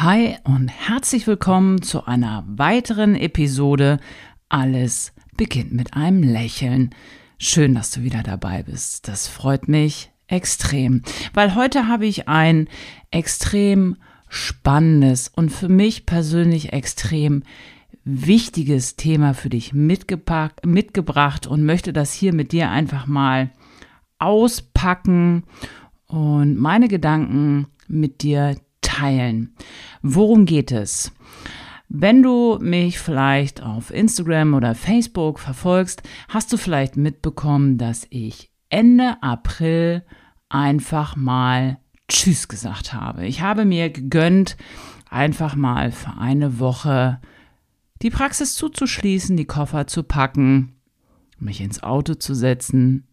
Hi und herzlich willkommen zu einer weiteren Episode Alles beginnt mit einem Lächeln. Schön, dass du wieder dabei bist. Das freut mich extrem, weil heute habe ich ein extrem spannendes und für mich persönlich extrem wichtiges Thema für dich mitgepackt, mitgebracht und möchte das hier mit dir einfach mal auspacken und meine Gedanken mit dir teilen. Worum geht es? Wenn du mich vielleicht auf Instagram oder Facebook verfolgst, hast du vielleicht mitbekommen, dass ich Ende April einfach mal Tschüss gesagt habe. Ich habe mir gegönnt, einfach mal für eine Woche die Praxis zuzuschließen, die Koffer zu packen, mich ins Auto zu setzen,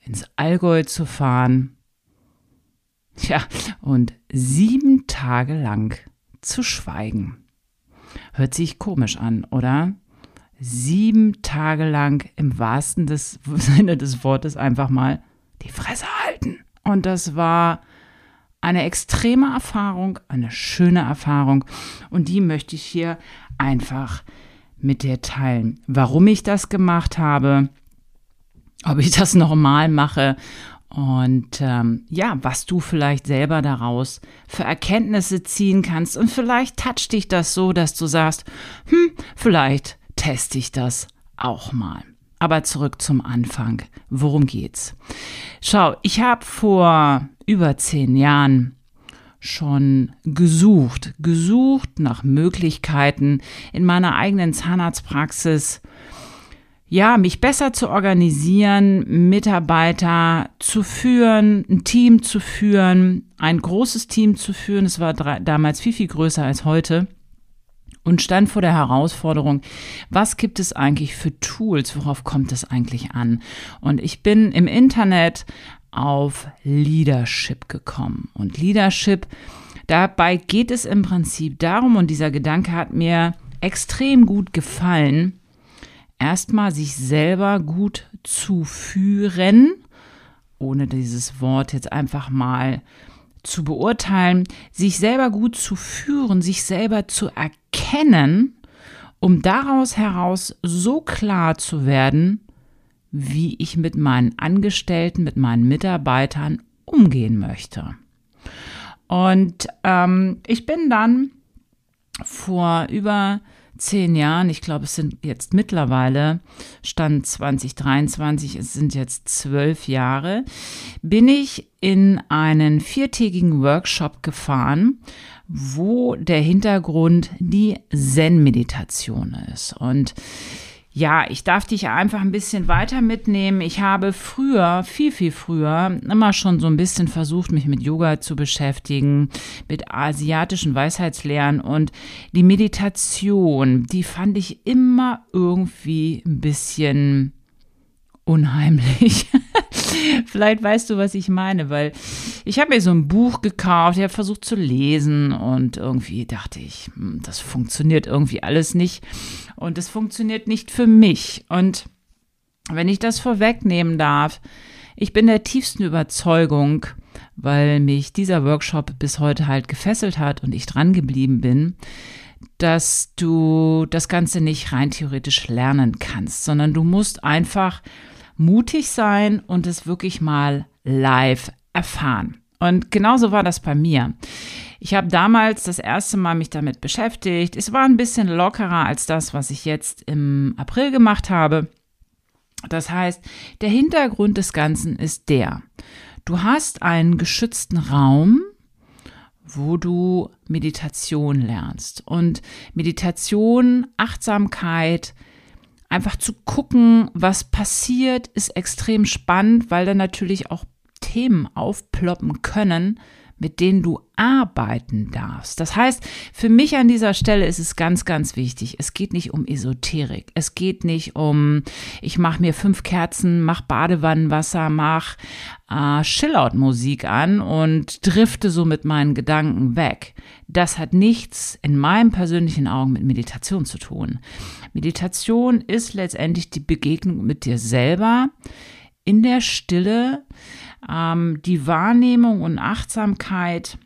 ins Allgäu zu fahren ja, und sieben Tage lang zu schweigen. Hört sich komisch an, oder? Sieben Tage lang im wahrsten des, Sinne des Wortes einfach mal die Fresse halten. Und das war eine extreme Erfahrung, eine schöne Erfahrung. Und die möchte ich hier einfach mit dir teilen. Warum ich das gemacht habe, ob ich das nochmal mache und ähm, ja, was du vielleicht selber daraus für Erkenntnisse ziehen kannst. Und vielleicht toucht dich das so, dass du sagst, hm, vielleicht teste ich das auch mal. Aber zurück zum Anfang. Worum geht's? Schau, ich habe vor über zehn Jahren schon gesucht, gesucht nach Möglichkeiten in meiner eigenen Zahnarztpraxis ja, mich besser zu organisieren, Mitarbeiter zu führen, ein Team zu führen, ein großes Team zu führen. Es war damals viel, viel größer als heute und stand vor der Herausforderung, was gibt es eigentlich für Tools, worauf kommt es eigentlich an? Und ich bin im Internet auf Leadership gekommen. Und Leadership, dabei geht es im Prinzip darum, und dieser Gedanke hat mir extrem gut gefallen, erstmal sich selber gut zu führen, ohne dieses Wort jetzt einfach mal zu beurteilen, sich selber gut zu führen, sich selber zu erkennen, um daraus heraus so klar zu werden, wie ich mit meinen Angestellten, mit meinen Mitarbeitern umgehen möchte. Und ähm, ich bin dann vor über zehn Jahren, ich glaube, es sind jetzt mittlerweile, Stand 2023, es sind jetzt zwölf Jahre, bin ich in einen viertägigen Workshop gefahren, wo der Hintergrund die Zen-Meditation ist. Und ja, ich darf dich einfach ein bisschen weiter mitnehmen. Ich habe früher, viel, viel früher, immer schon so ein bisschen versucht, mich mit Yoga zu beschäftigen, mit asiatischen Weisheitslehren und die Meditation, die fand ich immer irgendwie ein bisschen unheimlich. Vielleicht weißt du, was ich meine, weil ich habe mir so ein Buch gekauft, ich habe versucht zu lesen und irgendwie dachte ich, hm, das funktioniert irgendwie alles nicht und es funktioniert nicht für mich. Und wenn ich das vorwegnehmen darf, ich bin der tiefsten Überzeugung, weil mich dieser Workshop bis heute halt gefesselt hat und ich dran geblieben bin, dass du das Ganze nicht rein theoretisch lernen kannst, sondern du musst einfach mutig sein und es wirklich mal live erfahren. Und genauso war das bei mir. Ich habe damals das erste Mal mich damit beschäftigt. Es war ein bisschen lockerer als das, was ich jetzt im April gemacht habe. Das heißt, der Hintergrund des Ganzen ist der. Du hast einen geschützten Raum, wo du Meditation lernst. Und Meditation, Achtsamkeit, einfach zu gucken, was passiert, ist extrem spannend, weil da natürlich auch Themen aufploppen können, mit denen du arbeiten darfst. Das heißt, für mich an dieser Stelle ist es ganz, ganz wichtig. Es geht nicht um Esoterik. Es geht nicht um, ich mache mir fünf Kerzen, mach Badewannenwasser, mach äh, Chillout-Musik an und drifte so mit meinen Gedanken weg. Das hat nichts in meinen persönlichen Augen mit Meditation zu tun. Meditation ist letztendlich die Begegnung mit dir selber in der Stille, ähm, die Wahrnehmung und Achtsamkeit,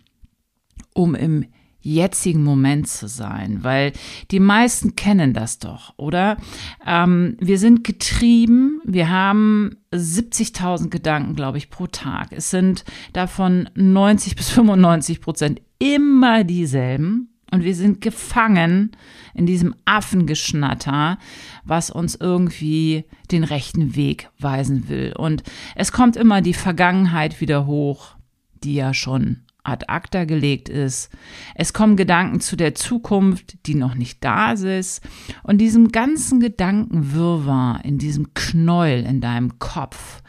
um im jetzigen Moment zu sein, weil die meisten kennen das doch, oder? Ähm, wir sind getrieben, wir haben 70.000 Gedanken, glaube ich, pro Tag. Es sind davon 90 bis 95 Prozent immer dieselben. Und wir sind gefangen in diesem Affengeschnatter, was uns irgendwie den rechten Weg weisen will. Und es kommt immer die Vergangenheit wieder hoch, die ja schon ad acta gelegt ist. Es kommen Gedanken zu der Zukunft, die noch nicht da ist. Und diesem ganzen Gedankenwirrwarr, in diesem Knäuel in deinem Kopf,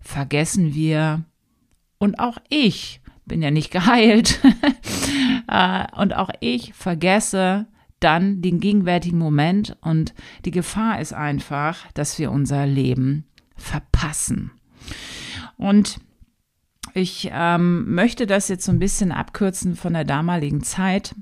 vergessen wir, und auch ich bin ja nicht geheilt, und auch ich vergesse dann den gegenwärtigen Moment und die Gefahr ist einfach, dass wir unser Leben verpassen. Und ich ähm, möchte das jetzt so ein bisschen abkürzen von der damaligen Zeit.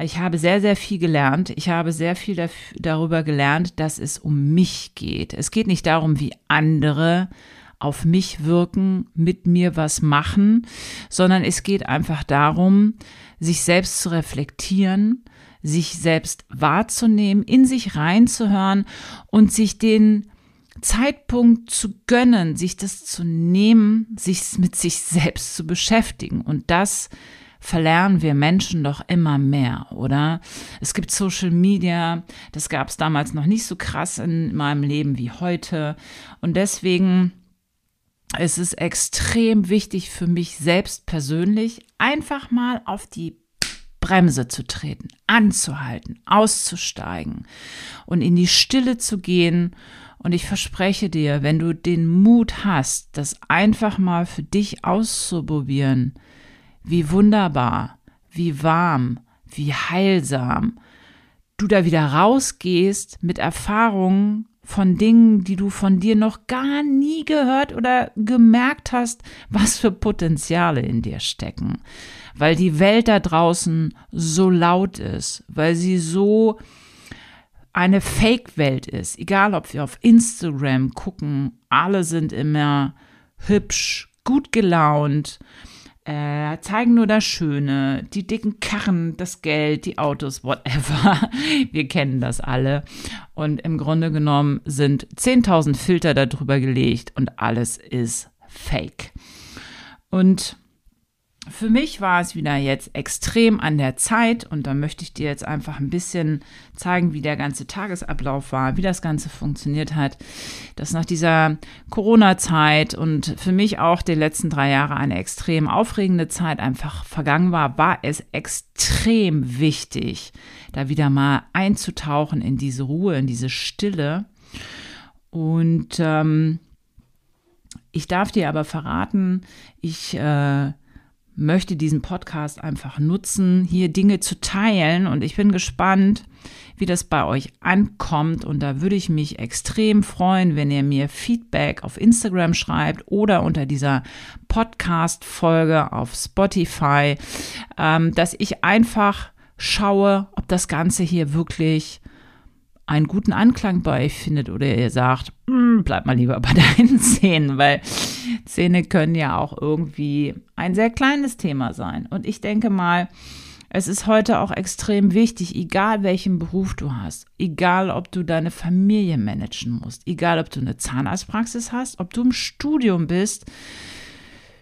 Ich habe sehr, sehr viel gelernt. Ich habe sehr viel darüber gelernt, dass es um mich geht. Es geht nicht darum, wie andere auf mich wirken, mit mir was machen, sondern es geht einfach darum, sich selbst zu reflektieren, sich selbst wahrzunehmen, in sich reinzuhören und sich den Zeitpunkt zu gönnen, sich das zu nehmen, sich mit sich selbst zu beschäftigen. Und das verlernen wir Menschen doch immer mehr, oder? Es gibt Social Media, das gab es damals noch nicht so krass in meinem Leben wie heute. Und deswegen ist es extrem wichtig für mich selbst persönlich, einfach mal auf die Bremse zu treten, anzuhalten, auszusteigen und in die Stille zu gehen. Und ich verspreche dir, wenn du den Mut hast, das einfach mal für dich auszuprobieren, wie wunderbar, wie warm, wie heilsam du da wieder rausgehst mit Erfahrungen von Dingen, die du von dir noch gar nie gehört oder gemerkt hast, was für Potenziale in dir stecken. Weil die Welt da draußen so laut ist, weil sie so eine Fake-Welt ist. Egal, ob wir auf Instagram gucken, alle sind immer hübsch, gut gelaunt, äh, zeigen nur das Schöne, die dicken Karren, das Geld, die Autos, whatever. Wir kennen das alle. Und im Grunde genommen sind 10.000 Filter darüber gelegt und alles ist fake. Und für mich war es wieder jetzt extrem an der Zeit und da möchte ich dir jetzt einfach ein bisschen zeigen, wie der ganze Tagesablauf war, wie das Ganze funktioniert hat, dass nach dieser Corona-Zeit und für mich auch die letzten drei Jahre eine extrem aufregende Zeit einfach vergangen war, war es extrem wichtig, da wieder mal einzutauchen in diese Ruhe, in diese Stille. Und ähm, ich darf dir aber verraten, ich äh, möchte diesen Podcast einfach nutzen, hier Dinge zu teilen. Und ich bin gespannt, wie das bei euch ankommt. Und da würde ich mich extrem freuen, wenn ihr mir Feedback auf Instagram schreibt oder unter dieser Podcast-Folge auf Spotify, ähm, dass ich einfach schaue, ob das Ganze hier wirklich einen guten Anklang bei euch findet oder ihr sagt, hm, bleib mal lieber bei deinen Zähnen, weil Zähne können ja auch irgendwie ein sehr kleines Thema sein. Und ich denke mal, es ist heute auch extrem wichtig, egal welchen Beruf du hast, egal ob du deine Familie managen musst, egal ob du eine Zahnarztpraxis hast, ob du im Studium bist.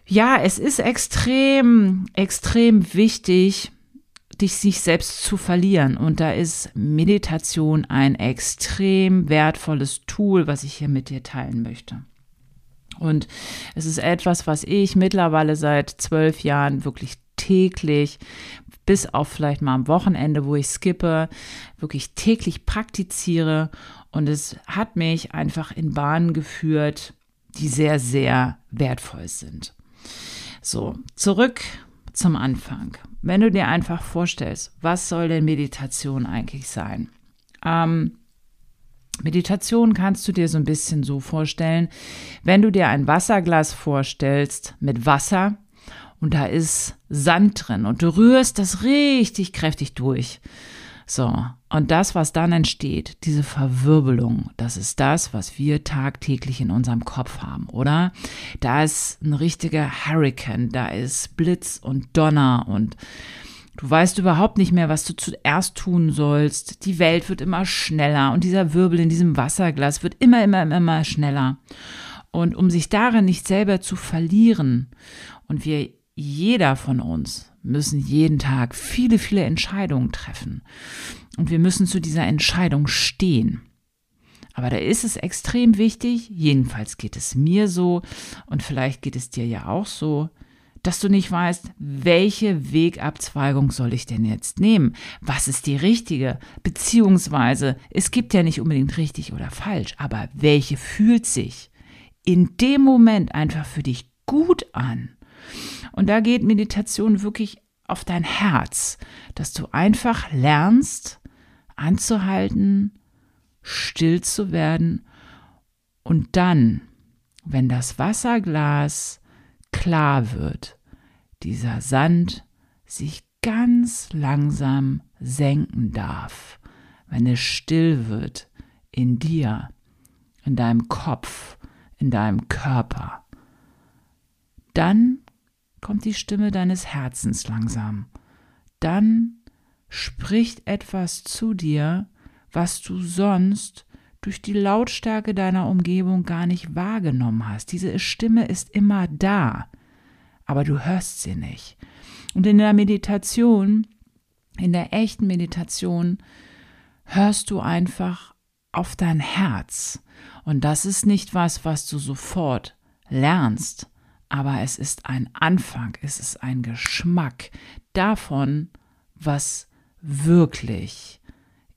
Ja, es ist extrem, extrem wichtig, dich sich selbst zu verlieren. Und da ist Meditation ein extrem wertvolles Tool, was ich hier mit dir teilen möchte. Und es ist etwas, was ich mittlerweile seit zwölf Jahren wirklich täglich, bis auf vielleicht mal am Wochenende, wo ich skippe, wirklich täglich praktiziere. Und es hat mich einfach in Bahnen geführt, die sehr, sehr wertvoll sind. So, zurück zum Anfang. Wenn du dir einfach vorstellst, was soll denn Meditation eigentlich sein? Ähm, Meditation kannst du dir so ein bisschen so vorstellen, wenn du dir ein Wasserglas vorstellst mit Wasser und da ist Sand drin und du rührst das richtig kräftig durch. So, und das, was dann entsteht, diese Verwirbelung, das ist das, was wir tagtäglich in unserem Kopf haben, oder? Da ist ein richtiger Hurricane, da ist Blitz und Donner und Du weißt überhaupt nicht mehr, was du zuerst tun sollst. Die Welt wird immer schneller und dieser Wirbel in diesem Wasserglas wird immer, immer, immer, immer schneller. Und um sich darin nicht selber zu verlieren, und wir, jeder von uns, müssen jeden Tag viele, viele Entscheidungen treffen. Und wir müssen zu dieser Entscheidung stehen. Aber da ist es extrem wichtig, jedenfalls geht es mir so und vielleicht geht es dir ja auch so, dass du nicht weißt, welche Wegabzweigung soll ich denn jetzt nehmen? Was ist die richtige? Beziehungsweise, es gibt ja nicht unbedingt richtig oder falsch, aber welche fühlt sich in dem Moment einfach für dich gut an? Und da geht Meditation wirklich auf dein Herz, dass du einfach lernst, anzuhalten, still zu werden und dann, wenn das Wasserglas klar wird, dieser Sand sich ganz langsam senken darf, wenn es still wird in dir, in deinem Kopf, in deinem Körper, dann kommt die Stimme deines Herzens langsam. Dann spricht etwas zu dir, was du sonst durch die Lautstärke deiner Umgebung gar nicht wahrgenommen hast. Diese Stimme ist immer da, aber du hörst sie nicht. Und in der Meditation, in der echten Meditation, hörst du einfach auf dein Herz. Und das ist nicht was, was du sofort lernst, aber es ist ein Anfang, es ist ein Geschmack davon, was wirklich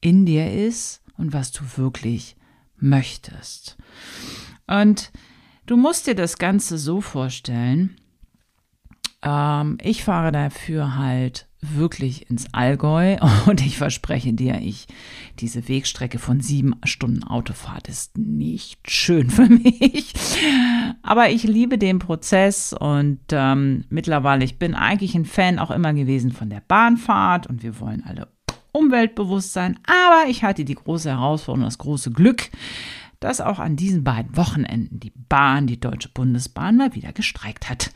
in dir ist und was du wirklich möchtest. Und du musst dir das Ganze so vorstellen, ähm, ich fahre dafür halt wirklich ins Allgäu und ich verspreche dir, ich, diese Wegstrecke von sieben Stunden Autofahrt ist nicht schön für mich. Aber ich liebe den Prozess und ähm, mittlerweile, ich bin eigentlich ein Fan auch immer gewesen von der Bahnfahrt und wir wollen alle umweltbewusst sein. Aber ich hatte die große Herausforderung, das große Glück, dass auch an diesen beiden Wochenenden die Bahn, die Deutsche Bundesbahn, mal wieder gestreikt hat.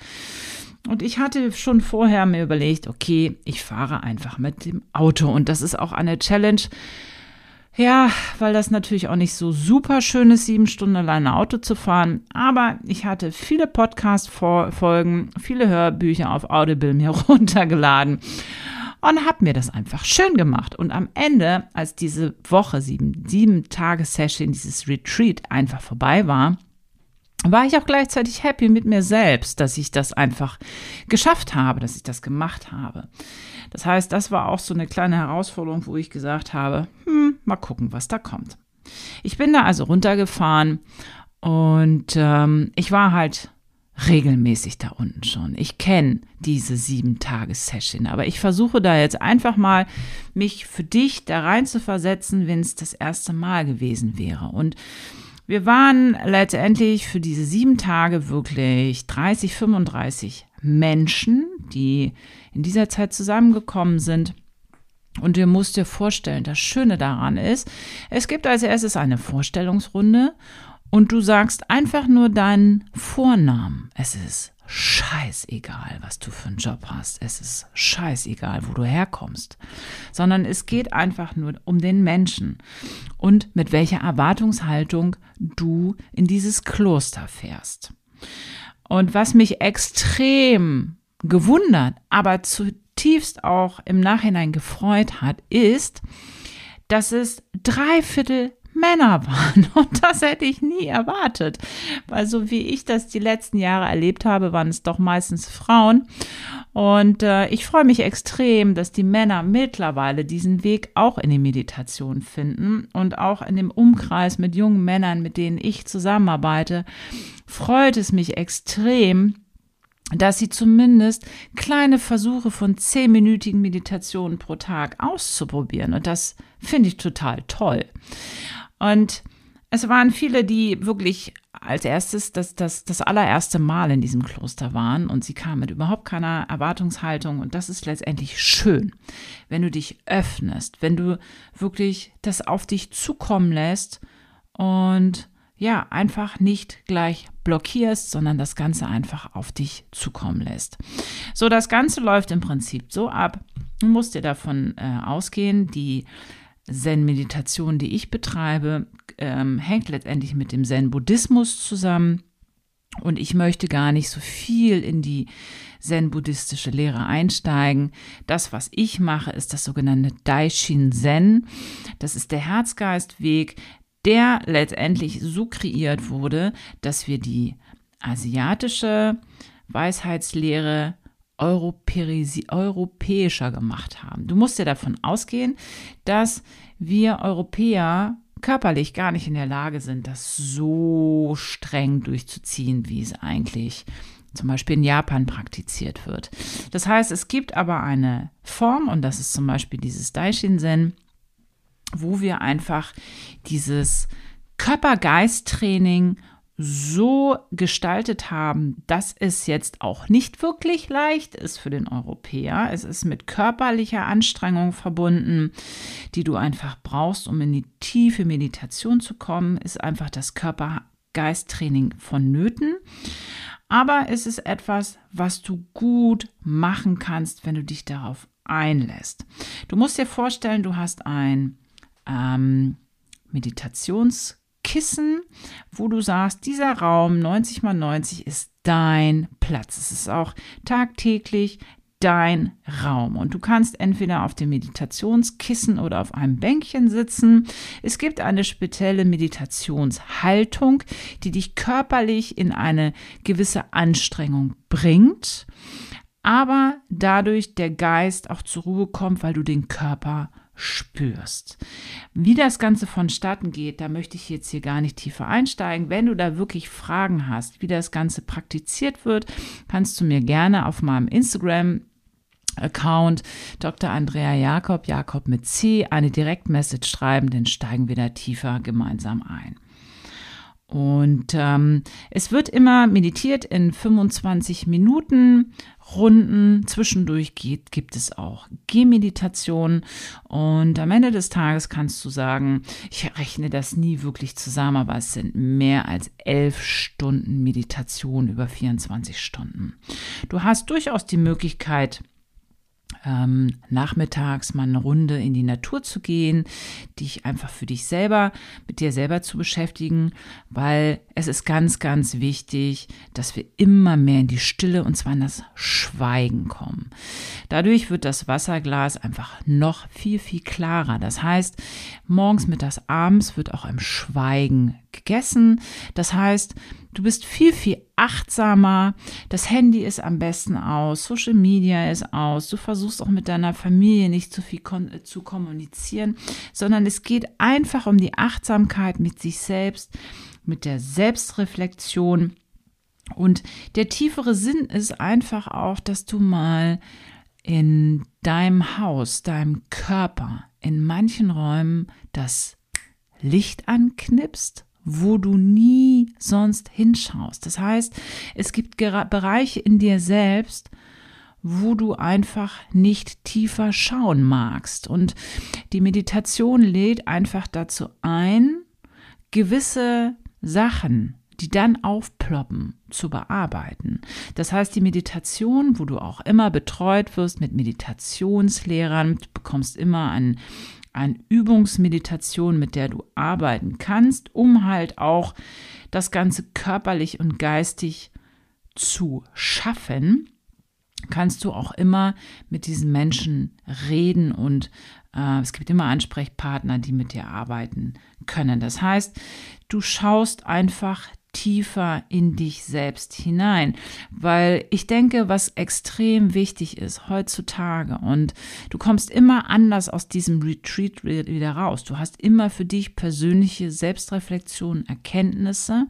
Und ich hatte schon vorher mir überlegt, okay, ich fahre einfach mit dem Auto. Und das ist auch eine Challenge. Ja, weil das natürlich auch nicht so super schön ist, sieben Stunden alleine Auto zu fahren. Aber ich hatte viele Podcast-Folgen, viele Hörbücher auf Audible mir runtergeladen und habe mir das einfach schön gemacht. Und am Ende, als diese Woche, sieben, sieben Tage-Session, dieses Retreat einfach vorbei war, war ich auch gleichzeitig happy mit mir selbst, dass ich das einfach geschafft habe, dass ich das gemacht habe. Das heißt, das war auch so eine kleine Herausforderung, wo ich gesagt habe, hm, mal gucken, was da kommt. Ich bin da also runtergefahren und ähm, ich war halt regelmäßig da unten schon. Ich kenne diese sieben Tages-Session, aber ich versuche da jetzt einfach mal, mich für dich da rein zu versetzen, wenn es das erste Mal gewesen wäre. Und wir waren letztendlich für diese sieben Tage wirklich 30, 35 Menschen, die in dieser Zeit zusammengekommen sind. Und ihr musst dir vorstellen, das Schöne daran ist, es gibt als erstes eine Vorstellungsrunde und du sagst einfach nur deinen Vornamen. Es ist scheißegal, was du für einen Job hast. Es ist scheißegal, wo du herkommst. Sondern es geht einfach nur um den Menschen und mit welcher Erwartungshaltung du in dieses Kloster fährst. Und was mich extrem gewundert, aber zutiefst auch im Nachhinein gefreut hat, ist, dass es drei Viertel Männer waren. Und das hätte ich nie erwartet. Weil so wie ich das die letzten Jahre erlebt habe, waren es doch meistens Frauen. Und äh, ich freue mich extrem, dass die Männer mittlerweile diesen Weg auch in die Meditation finden und auch in dem Umkreis mit jungen Männern, mit denen ich zusammenarbeite, freut es mich extrem, dass sie zumindest kleine Versuche von zehnminütigen Meditationen pro Tag auszuprobieren. Und das finde ich total toll. Und es waren viele, die wirklich als erstes das, das, das allererste Mal in diesem Kloster waren und sie kamen mit überhaupt keiner Erwartungshaltung und das ist letztendlich schön, wenn du dich öffnest, wenn du wirklich das auf dich zukommen lässt und ja, einfach nicht gleich blockierst, sondern das Ganze einfach auf dich zukommen lässt. So, das Ganze läuft im Prinzip so ab. Du musst dir davon äh, ausgehen, die Zen-Meditation, die ich betreibe, ähm, hängt letztendlich mit dem Zen-Buddhismus zusammen. Und ich möchte gar nicht so viel in die zen-buddhistische Lehre einsteigen. Das, was ich mache, ist das sogenannte Daishin Zen. Das ist der Herzgeistweg, der letztendlich so kreiert wurde, dass wir die asiatische Weisheitslehre europäischer gemacht haben. Du musst ja davon ausgehen, dass wir Europäer körperlich gar nicht in der Lage sind, das so streng durchzuziehen, wie es eigentlich zum Beispiel in Japan praktiziert wird. Das heißt, es gibt aber eine Form, und das ist zum Beispiel dieses Daishin-Zen, wo wir einfach dieses Körper-Geist-Training so gestaltet haben, dass es jetzt auch nicht wirklich leicht ist für den Europäer. Es ist mit körperlicher Anstrengung verbunden, die du einfach brauchst, um in die tiefe Meditation zu kommen, ist einfach das Körper-Geist-Training vonnöten. Aber es ist etwas, was du gut machen kannst, wenn du dich darauf einlässt. Du musst dir vorstellen, du hast ein ähm, Meditations- Kissen, wo du sagst, dieser Raum 90 mal 90 ist dein Platz. Es ist auch tagtäglich dein Raum. Und du kannst entweder auf dem Meditationskissen oder auf einem Bänkchen sitzen. Es gibt eine spezielle Meditationshaltung, die dich körperlich in eine gewisse Anstrengung bringt, aber dadurch der Geist auch zur Ruhe kommt, weil du den Körper spürst. Wie das Ganze vonstatten geht, da möchte ich jetzt hier gar nicht tiefer einsteigen. Wenn du da wirklich Fragen hast, wie das Ganze praktiziert wird, kannst du mir gerne auf meinem Instagram Account Dr. Andrea Jakob, Jakob mit C, eine Direktmessage schreiben, dann steigen wir da tiefer gemeinsam ein. Und ähm, es wird immer meditiert in 25 Minuten Runden. Zwischendurch geht, gibt es auch Gehmeditation. Und am Ende des Tages kannst du sagen, ich rechne das nie wirklich zusammen, aber es sind mehr als elf Stunden Meditation über 24 Stunden. Du hast durchaus die Möglichkeit, ähm, nachmittags mal eine Runde in die Natur zu gehen, dich einfach für dich selber, mit dir selber zu beschäftigen, weil es ist ganz, ganz wichtig, dass wir immer mehr in die Stille und zwar in das Schweigen kommen. Dadurch wird das Wasserglas einfach noch viel, viel klarer. Das heißt, morgens, mittags, abends wird auch im Schweigen gegessen. Das heißt, du bist viel, viel achtsamer. Das Handy ist am besten aus, Social Media ist aus. Du versuchst auch mit deiner Familie nicht zu viel äh, zu kommunizieren, sondern es geht einfach um die Achtsamkeit mit sich selbst mit der Selbstreflexion. Und der tiefere Sinn ist einfach auch, dass du mal in deinem Haus, deinem Körper, in manchen Räumen das Licht anknipst, wo du nie sonst hinschaust. Das heißt, es gibt Bereiche in dir selbst, wo du einfach nicht tiefer schauen magst. Und die Meditation lädt einfach dazu ein, gewisse Sachen, die dann aufploppen, zu bearbeiten. Das heißt, die Meditation, wo du auch immer betreut wirst mit Meditationslehrern, du bekommst immer ein, eine Übungsmeditation, mit der du arbeiten kannst, um halt auch das Ganze körperlich und geistig zu schaffen, kannst du auch immer mit diesen Menschen reden und äh, es gibt immer Ansprechpartner, die mit dir arbeiten können. Das heißt, du schaust einfach tiefer in dich selbst hinein, weil ich denke, was extrem wichtig ist heutzutage und du kommst immer anders aus diesem Retreat wieder raus. Du hast immer für dich persönliche Selbstreflexion, Erkenntnisse,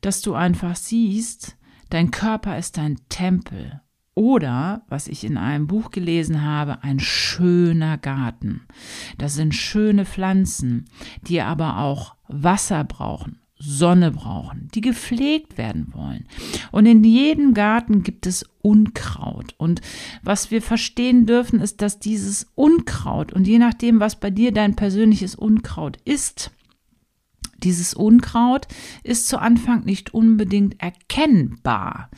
dass du einfach siehst, dein Körper ist dein Tempel oder, was ich in einem Buch gelesen habe, ein schöner Garten. Das sind schöne Pflanzen, die aber auch Wasser brauchen, Sonne brauchen, die gepflegt werden wollen. Und in jedem Garten gibt es Unkraut. Und was wir verstehen dürfen, ist, dass dieses Unkraut und je nachdem, was bei dir dein persönliches Unkraut ist, Dieses Unkraut ist zu Anfang nicht unbedingt erkennbar.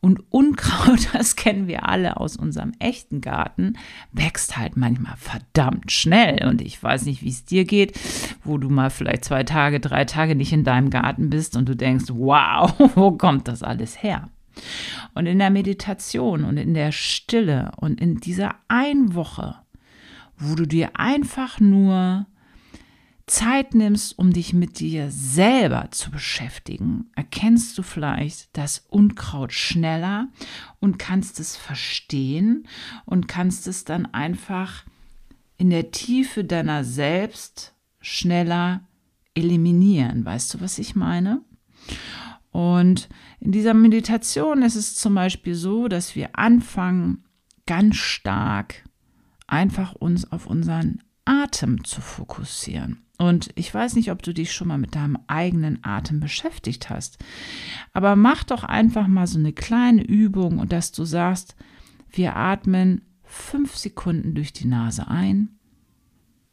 Und Unkraut, das kennen wir alle aus unserem echten Garten, wächst halt manchmal verdammt schnell. Und ich weiß nicht, wie es dir geht, wo du mal vielleicht zwei Tage, drei Tage nicht in deinem Garten bist und du denkst, wow, wo kommt das alles her? Und in der Meditation und in der Stille und in dieser ein Woche, wo du dir einfach nur Zeit nimmst, um dich mit dir selber zu beschäftigen, erkennst du vielleicht das Unkraut schneller und kannst es verstehen und kannst es dann einfach in der Tiefe deiner selbst schneller eliminieren. Weißt du, was ich meine? Und in dieser Meditation ist es zum Beispiel so, dass wir anfangen, ganz stark einfach uns auf unseren Atem zu fokussieren. Und ich weiß nicht, ob du dich schon mal mit deinem eigenen Atem beschäftigt hast, aber mach doch einfach mal so eine kleine Übung und dass du sagst, wir atmen fünf Sekunden durch die Nase ein,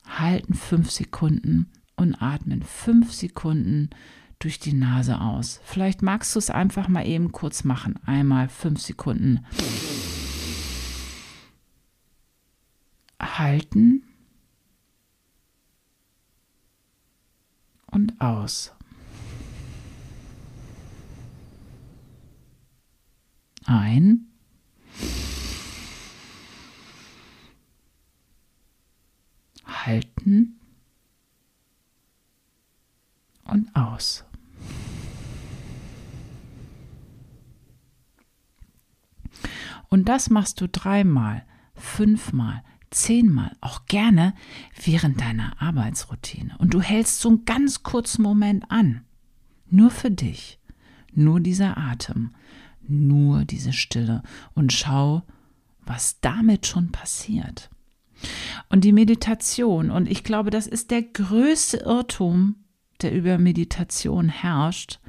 halten fünf Sekunden und atmen fünf Sekunden durch die Nase aus. Vielleicht magst du es einfach mal eben kurz machen. Einmal fünf Sekunden halten und aus. Ein. Halten und aus. Und das machst du dreimal, fünfmal, zehnmal, auch gerne während deiner Arbeitsroutine. Und du hältst so einen ganz kurzen Moment an. Nur für dich. Nur dieser Atem. Nur diese Stille. Und schau, was damit schon passiert. Und die Meditation, und ich glaube, das ist der größte Irrtum, der über Meditation herrscht,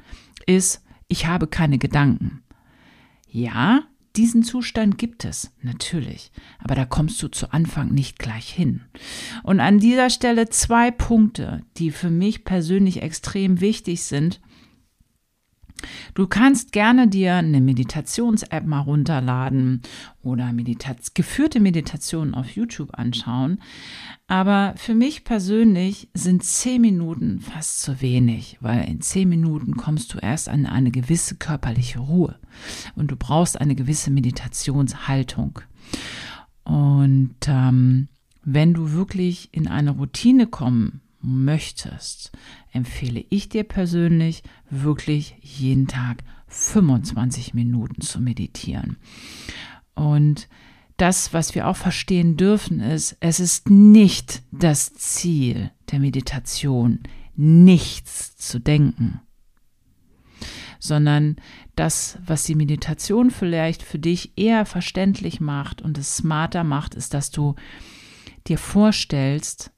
ist, ich habe keine Gedanken. Ja, diesen Zustand gibt es, natürlich, aber da kommst du zu Anfang nicht gleich hin. Und an dieser Stelle zwei Punkte, die für mich persönlich extrem wichtig sind, Du kannst gerne dir eine Meditations-App mal runterladen oder Meditat geführte Meditationen auf YouTube anschauen. Aber für mich persönlich sind zehn Minuten fast zu wenig, weil in zehn Minuten kommst du erst an eine gewisse körperliche Ruhe und du brauchst eine gewisse Meditationshaltung. Und ähm, wenn du wirklich in eine Routine kommen möchtest, empfehle ich dir persönlich wirklich jeden Tag 25 Minuten zu meditieren. Und das, was wir auch verstehen dürfen, ist, es ist nicht das Ziel der Meditation, nichts zu denken, sondern das, was die Meditation vielleicht für dich eher verständlich macht und es smarter macht, ist, dass du dir vorstellst,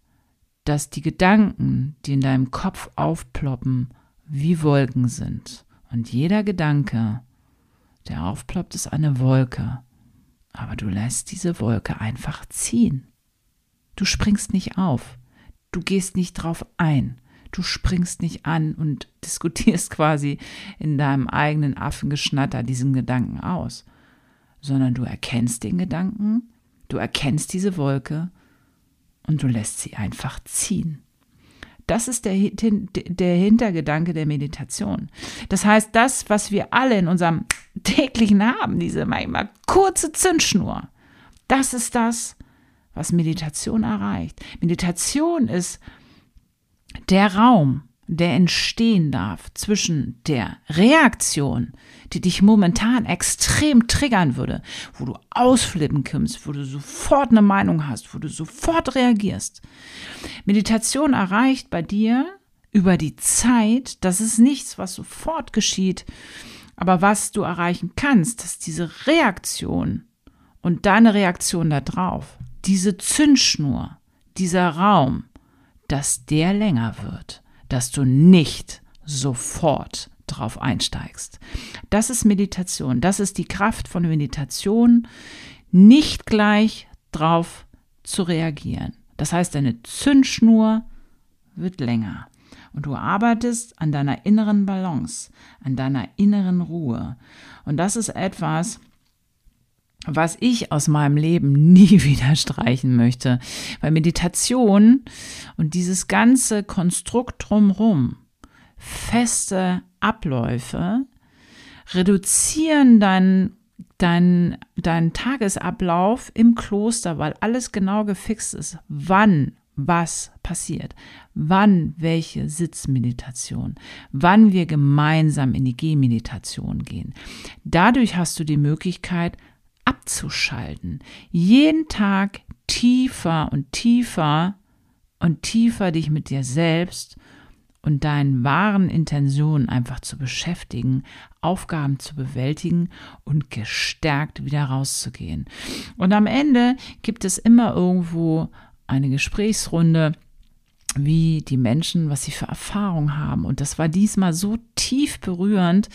dass die Gedanken, die in deinem Kopf aufploppen, wie Wolken sind. Und jeder Gedanke, der aufploppt, ist eine Wolke. Aber du lässt diese Wolke einfach ziehen. Du springst nicht auf. Du gehst nicht drauf ein. Du springst nicht an und diskutierst quasi in deinem eigenen Affengeschnatter diesen Gedanken aus, sondern du erkennst den Gedanken, du erkennst diese Wolke und du lässt sie einfach ziehen. Das ist der, der Hintergedanke der Meditation. Das heißt, das, was wir alle in unserem täglichen haben, diese manchmal kurze Zündschnur, das ist das, was Meditation erreicht. Meditation ist der Raum, der entstehen darf zwischen der Reaktion, die dich momentan extrem triggern würde, wo du ausflippen kommst, wo du sofort eine Meinung hast, wo du sofort reagierst. Meditation erreicht bei dir über die Zeit, das ist nichts, was sofort geschieht, aber was du erreichen kannst, ist diese Reaktion und deine Reaktion darauf, diese Zündschnur, dieser Raum, dass der länger wird dass du nicht sofort drauf einsteigst. Das ist Meditation. Das ist die Kraft von Meditation, nicht gleich drauf zu reagieren. Das heißt, deine Zündschnur wird länger. Und du arbeitest an deiner inneren Balance, an deiner inneren Ruhe. Und das ist etwas, was ich aus meinem Leben nie wieder streichen möchte. Weil Meditation und dieses ganze Konstrukt drumherum, feste Abläufe, reduzieren deinen dein, dein Tagesablauf im Kloster, weil alles genau gefixt ist, wann was passiert, wann welche Sitzmeditation, wann wir gemeinsam in die Gehmeditation gehen. Dadurch hast du die Möglichkeit abzuschalten, jeden Tag tiefer und tiefer und tiefer dich mit dir selbst und deinen wahren Intentionen einfach zu beschäftigen, Aufgaben zu bewältigen und gestärkt wieder rauszugehen. Und am Ende gibt es immer irgendwo eine Gesprächsrunde, wie die Menschen, was sie für Erfahrungen haben. Und das war diesmal so tief berührend,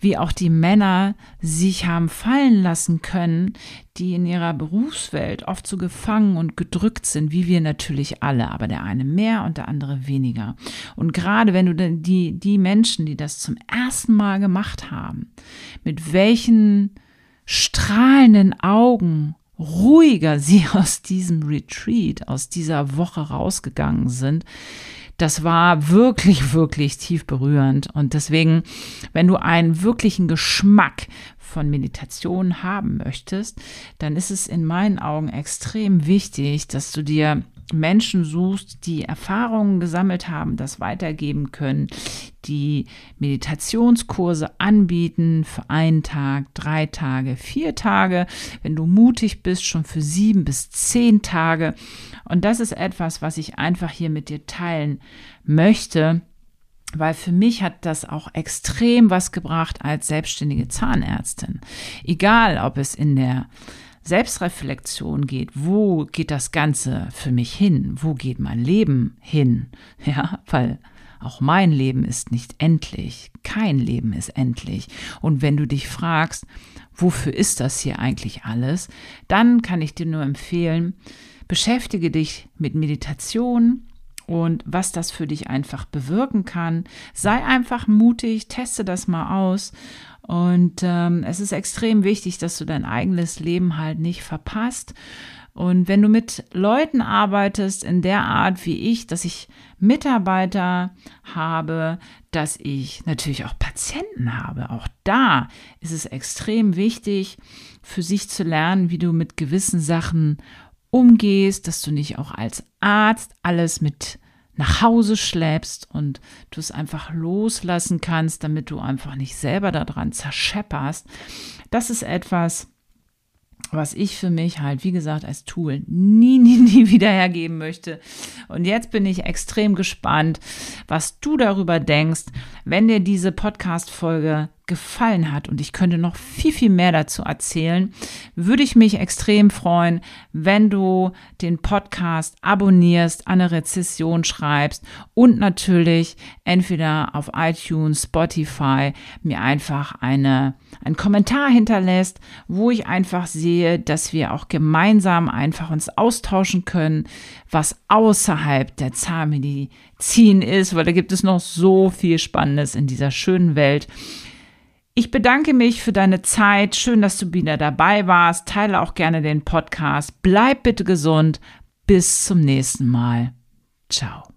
wie auch die Männer sich haben fallen lassen können, die in ihrer Berufswelt oft so gefangen und gedrückt sind, wie wir natürlich alle, aber der eine mehr und der andere weniger. Und gerade wenn du die, die Menschen, die das zum ersten Mal gemacht haben, mit welchen strahlenden Augen ruhiger sie aus diesem Retreat, aus dieser Woche rausgegangen sind, das war wirklich, wirklich tief berührend. Und deswegen, wenn du einen wirklichen Geschmack von Meditation haben möchtest, dann ist es in meinen Augen extrem wichtig, dass du dir Menschen suchst, die Erfahrungen gesammelt haben, das weitergeben können, die Meditationskurse anbieten für einen Tag, drei Tage, vier Tage, wenn du mutig bist, schon für sieben bis zehn Tage. Und das ist etwas, was ich einfach hier mit dir teilen möchte, weil für mich hat das auch extrem was gebracht als selbstständige Zahnärztin. Egal, ob es in der Selbstreflexion geht, wo geht das Ganze für mich hin? Wo geht mein Leben hin? Ja, weil auch mein Leben ist nicht endlich. Kein Leben ist endlich. Und wenn du dich fragst, wofür ist das hier eigentlich alles, dann kann ich dir nur empfehlen, beschäftige dich mit Meditation, und was das für dich einfach bewirken kann. Sei einfach mutig, teste das mal aus und ähm, es ist extrem wichtig, dass du dein eigenes Leben halt nicht verpasst. Und wenn du mit Leuten arbeitest in der Art wie ich, dass ich Mitarbeiter habe, dass ich natürlich auch Patienten habe, auch da ist es extrem wichtig, für sich zu lernen, wie du mit gewissen Sachen umgehst, dass du nicht auch als Arzt alles mit nach Hause schleppst und du es einfach loslassen kannst, damit du einfach nicht selber daran zerschepperst. Das ist etwas, was ich für mich halt, wie gesagt, als Tool nie, nie, nie wieder hergeben möchte. Und jetzt bin ich extrem gespannt, was du darüber denkst, wenn dir diese Podcast-Folge gefallen hat und ich könnte noch viel, viel mehr dazu erzählen, würde ich mich extrem freuen, wenn du den Podcast abonnierst, eine Rezession schreibst und natürlich entweder auf iTunes, Spotify mir einfach eine, einen Kommentar hinterlässt, wo ich einfach sehe, dass wir auch gemeinsam einfach uns austauschen können, was außerhalb der Zahnmedizin ist, weil da gibt es noch so viel Spannendes in dieser schönen Welt. Ich bedanke mich für deine Zeit. Schön, dass du wieder dabei warst. Teile auch gerne den Podcast. Bleib bitte gesund. Bis zum nächsten Mal. Ciao.